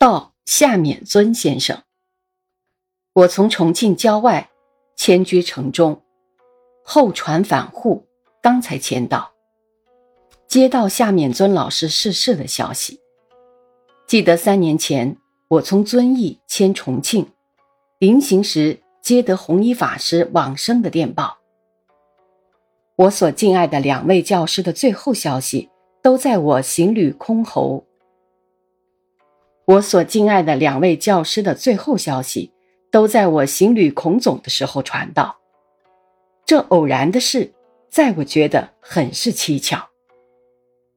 到夏勉尊先生。我从重庆郊外迁居城中，后船返沪，刚才迁到，接到夏勉尊老师逝世的消息。记得三年前，我从遵义迁重庆，临行时接得弘一法师往生的电报。我所敬爱的两位教师的最后消息，都在我行旅空侯。我所敬爱的两位教师的最后消息，都在我行旅孔总的时候传到。这偶然的事，在我觉得很是蹊跷，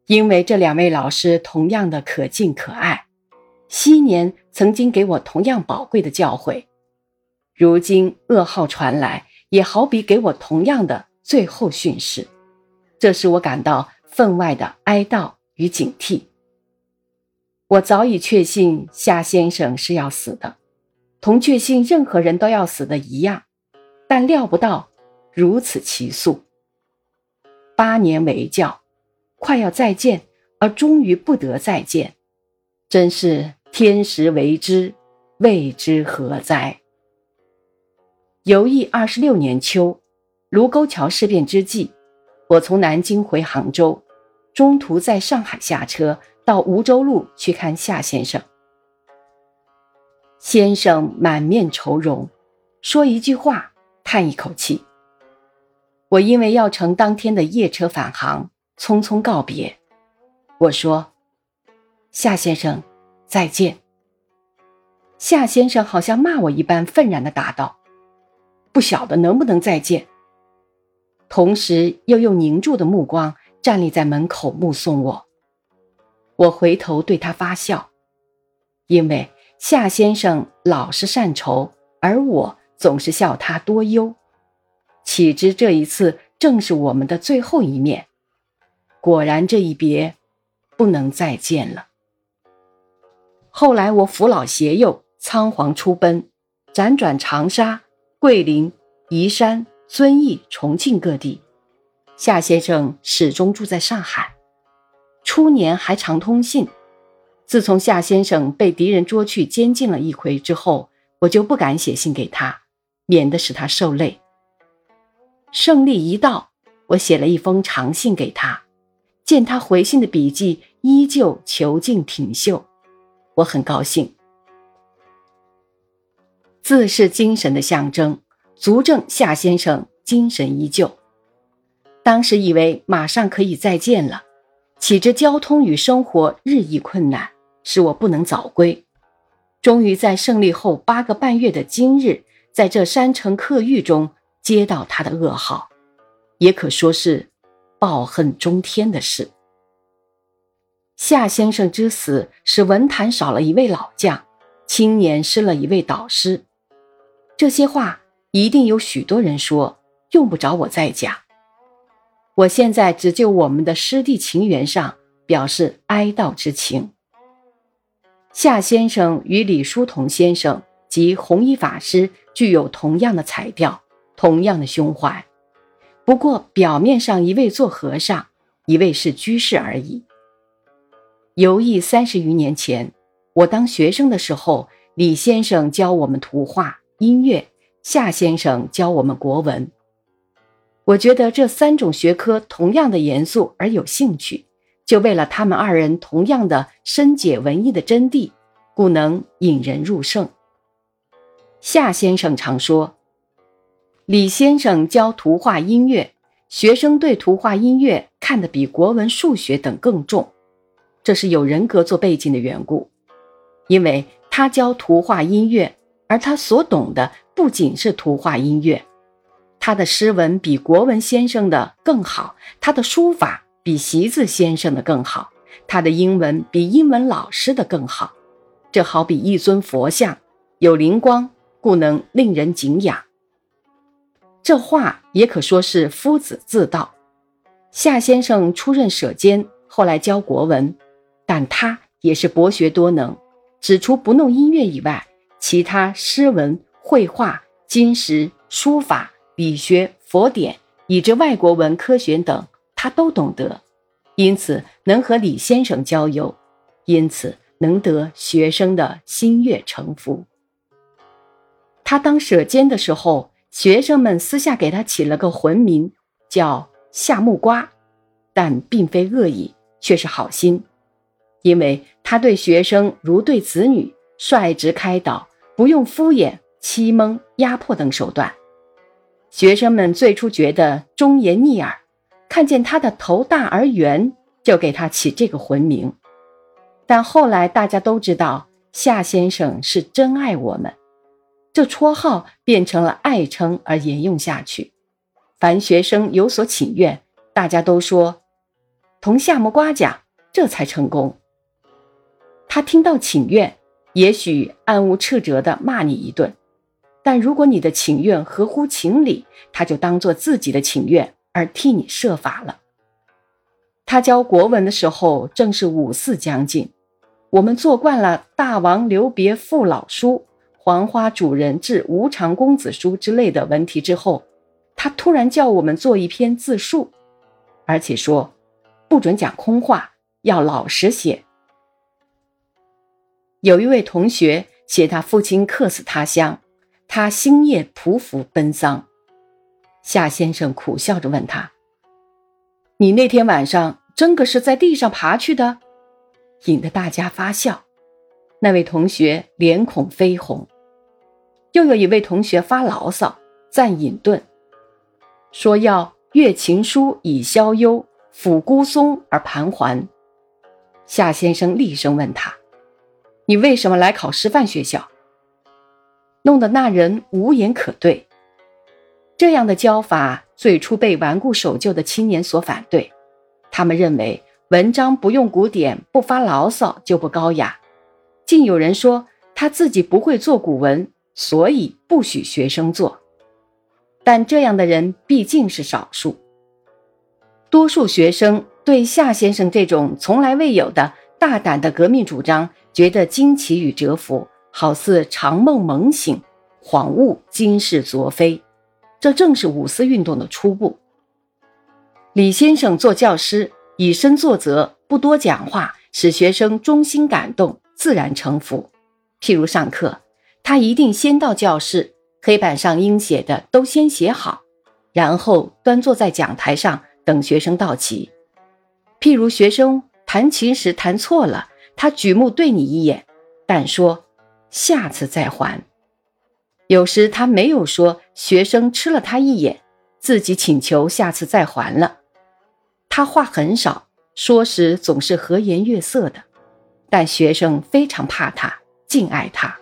因为这两位老师同样的可敬可爱，昔年曾经给我同样宝贵的教诲，如今噩耗传来，也好比给我同样的。最后训示，这使我感到分外的哀悼与警惕。我早已确信夏先生是要死的，同确信任何人都要死的一样，但料不到如此奇速。八年为教，快要再见，而终于不得再见，真是天时为之，未之何哉？游艺二十六年秋。卢沟桥事变之际，我从南京回杭州，中途在上海下车，到梧州路去看夏先生。先生满面愁容，说一句话，叹一口气。我因为要乘当天的夜车返航，匆匆告别。我说：“夏先生，再见。”夏先生好像骂我一般，愤然的答道：“不晓得能不能再见。”同时又用凝住的目光站立在门口目送我。我回头对他发笑，因为夏先生老是善愁，而我总是笑他多忧。岂知这一次正是我们的最后一面。果然，这一别，不能再见了。后来我扶老携幼，仓皇出奔，辗转长沙、桂林、宜山。遵义、重庆各地，夏先生始终住在上海。初年还常通信，自从夏先生被敌人捉去监禁了一回之后，我就不敢写信给他，免得使他受累。胜利一到，我写了一封长信给他，见他回信的笔迹依旧遒劲挺秀，我很高兴。字是精神的象征。足证夏先生精神依旧。当时以为马上可以再见了，岂知交通与生活日益困难，使我不能早归。终于在胜利后八个半月的今日，在这山城客狱中接到他的噩耗，也可说是抱恨中天的事。夏先生之死，使文坛少了一位老将，青年失了一位导师。这些话。一定有许多人说，用不着我再讲。我现在只就我们的师弟情缘上表示哀悼之情。夏先生与李叔同先生及弘一法师具有同样的才调，同样的胸怀，不过表面上一位做和尚，一位是居士而已。游艺三十余年前，我当学生的时候，李先生教我们图画、音乐。夏先生教我们国文，我觉得这三种学科同样的严肃而有兴趣，就为了他们二人同样的深解文艺的真谛，故能引人入胜。夏先生常说，李先生教图画音乐，学生对图画音乐看得比国文数学等更重，这是有人格做背景的缘故，因为他教图画音乐。而他所懂的不仅是图画音乐，他的诗文比国文先生的更好，他的书法比习字先生的更好，他的英文比英文老师的更好。这好比一尊佛像，有灵光，故能令人敬仰。这话也可说是夫子自道。夏先生出任舍监，后来教国文，但他也是博学多能，只除不弄音乐以外。其他诗文、绘画、金石、书法、理学、佛典，以至外国文科学等，他都懂得，因此能和李先生交游，因此能得学生的心悦诚服。他当舍监的时候，学生们私下给他起了个魂名，叫夏木瓜，但并非恶意，却是好心，因为他对学生如对子女，率直开导，不用敷衍、欺蒙、压迫等手段。学生们最初觉得忠言逆耳，看见他的头大而圆，就给他起这个魂名。但后来大家都知道夏先生是真爱我们，这绰号变成了爱称而沿用下去。凡学生有所请愿，大家都说同夏木瓜讲，这才成功。他听到请愿，也许暗无斥责地骂你一顿，但如果你的请愿合乎情理，他就当做自己的请愿而替你设法了。他教国文的时候，正是五四将近。我们做惯了“大王留别父老书”“黄花主人致无常公子书”之类的文题之后，他突然叫我们做一篇自述，而且说不准讲空话，要老实写。有一位同学写他父亲客死他乡，他星夜匍匐奔丧。夏先生苦笑着问他。你那天晚上真个是在地上爬去的，引得大家发笑。那位同学脸孔绯红。又有一位同学发牢骚，赞隐遁，说要阅情书以消忧，抚孤松而盘桓。夏先生厉声问他：“你为什么来考师范学校？”弄得那人无言可对。这样的教法最初被顽固守旧的青年所反对，他们认为文章不用古典、不发牢骚就不高雅，竟有人说他自己不会做古文，所以不许学生做。但这样的人毕竟是少数，多数学生对夏先生这种从来未有的大胆的革命主张觉得惊奇与折服，好似长梦猛醒，恍悟今是昨非。这正是五四运动的初步。李先生做教师，以身作则，不多讲话，使学生衷心感动，自然臣服。譬如上课，他一定先到教室，黑板上应写的都先写好，然后端坐在讲台上等学生到齐。譬如学生弹琴时弹错了，他举目对你一眼，但说下次再还。有时他没有说，学生吃了他一眼，自己请求下次再还了。他话很少，说时总是和颜悦色的，但学生非常怕他，敬爱他。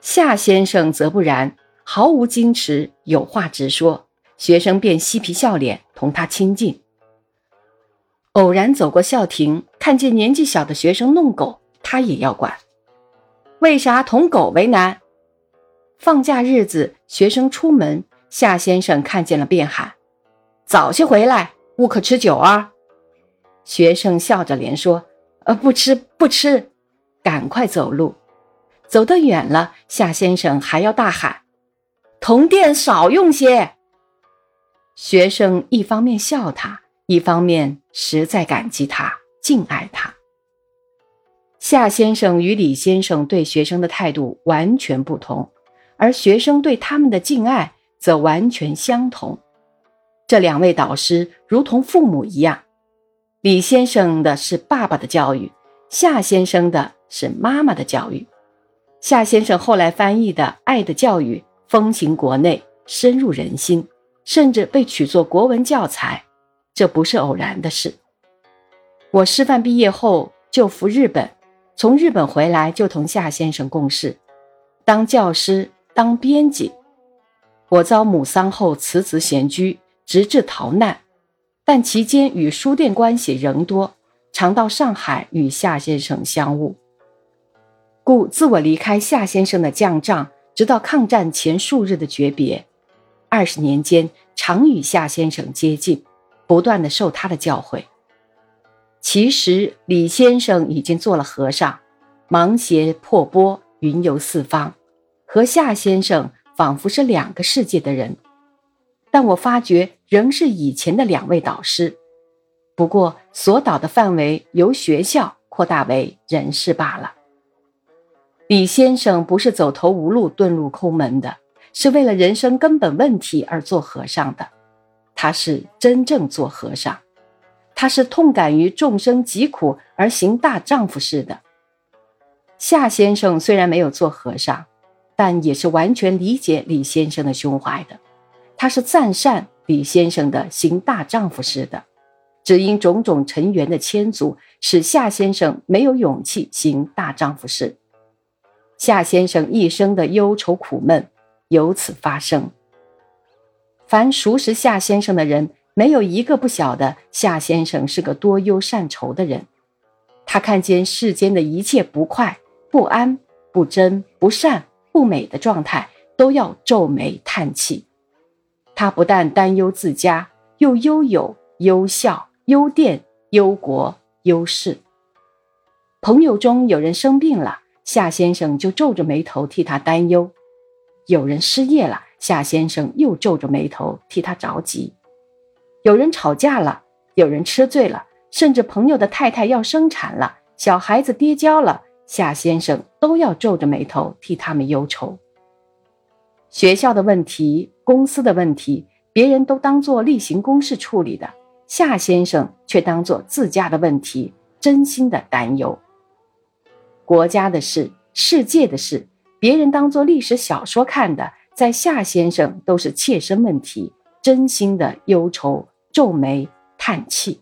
夏先生则不然，毫无矜持，有话直说，学生便嬉皮笑脸同他亲近。偶然走过校庭，看见年纪小的学生弄狗，他也要管。为啥同狗为难？放假日子，学生出门，夏先生看见了便喊：“早些回来，勿可吃酒啊！”学生笑着连说：“呃，不吃不吃。”赶快走路。走得远了，夏先生还要大喊：“铜锭少用些。”学生一方面笑他，一方面实在感激他，敬爱他。夏先生与李先生对学生的态度完全不同。而学生对他们的敬爱则完全相同。这两位导师如同父母一样。李先生的是爸爸的教育，夏先生的是妈妈的教育。夏先生后来翻译的《爱的教育》风行国内，深入人心，甚至被取作国文教材。这不是偶然的事。我师范毕业后就赴日本，从日本回来就同夏先生共事，当教师。当编辑，我遭母丧后辞职闲居，直至逃难，但期间与书店关系仍多，常到上海与夏先生相晤。故自我离开夏先生的降帐，直到抗战前数日的诀别，二十年间常与夏先生接近，不断的受他的教诲。其实李先生已经做了和尚，芒鞋破钵，云游四方。和夏先生仿佛是两个世界的人，但我发觉仍是以前的两位导师，不过所导的范围由学校扩大为人事罢了。李先生不是走投无路遁入空门的，是为了人生根本问题而做和尚的。他是真正做和尚，他是痛感于众生疾苦而行大丈夫事的。夏先生虽然没有做和尚，但也是完全理解李先生的胸怀的。他是赞善李先生的行大丈夫事的。只因种种尘缘的牵阻，使夏先生没有勇气行大丈夫事。夏先生一生的忧愁苦闷由此发生。凡熟识夏先生的人，没有一个不晓得夏先生是个多忧善愁的人。他看见世间的一切不快、不安、不真、不善、不美的状态，都要皱眉叹气。他不但担忧自家，又忧友、忧孝。忧店、忧国、忧世。朋友中有人生病了，夏先生就皱着眉头替他担忧；有人失业了，夏先生又皱着眉头替他着急；有人吵架了，有人吃醉了，甚至朋友的太太要生产了，小孩子跌跤了，夏先生都要皱着眉头替他们忧愁。学校的问题、公司的问题，别人都当做例行公事处理的。夏先生却当做自家的问题，真心的担忧。国家的事、世界的事，别人当做历史小说看的，在夏先生都是切身问题，真心的忧愁、皱眉、叹气。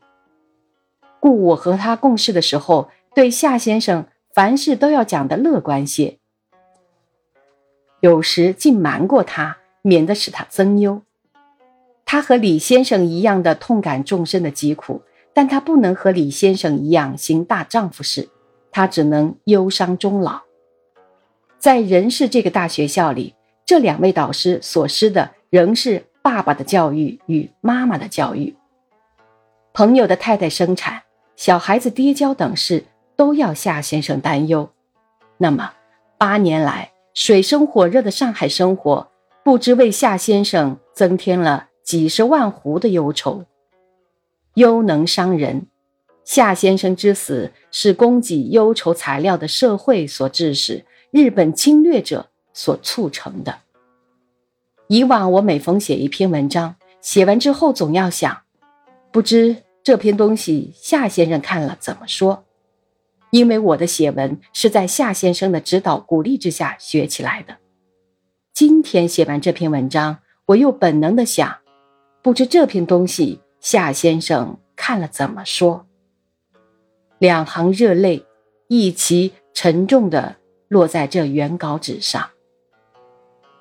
故我和他共事的时候，对夏先生凡事都要讲的乐观些，有时竟瞒过他，免得使他增忧。他和李先生一样的痛感众生的疾苦，但他不能和李先生一样行大丈夫事，他只能忧伤终老。在人世这个大学校里，这两位导师所施的仍是爸爸的教育与妈妈的教育。朋友的太太生产、小孩子跌跤等事，都要夏先生担忧。那么，八年来水深火热的上海生活，不知为夏先生增添了。几十万壶的忧愁，忧能伤人。夏先生之死是供给忧愁材料的社会所致使，日本侵略者所促成的。以往我每逢写一篇文章，写完之后总要想，不知这篇东西夏先生看了怎么说？因为我的写文是在夏先生的指导鼓励之下学起来的。今天写完这篇文章，我又本能的想。不知这篇东西夏先生看了怎么说？两行热泪一齐沉重的落在这原稿纸上。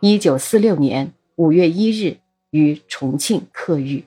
一九四六年五月一日于重庆客遇。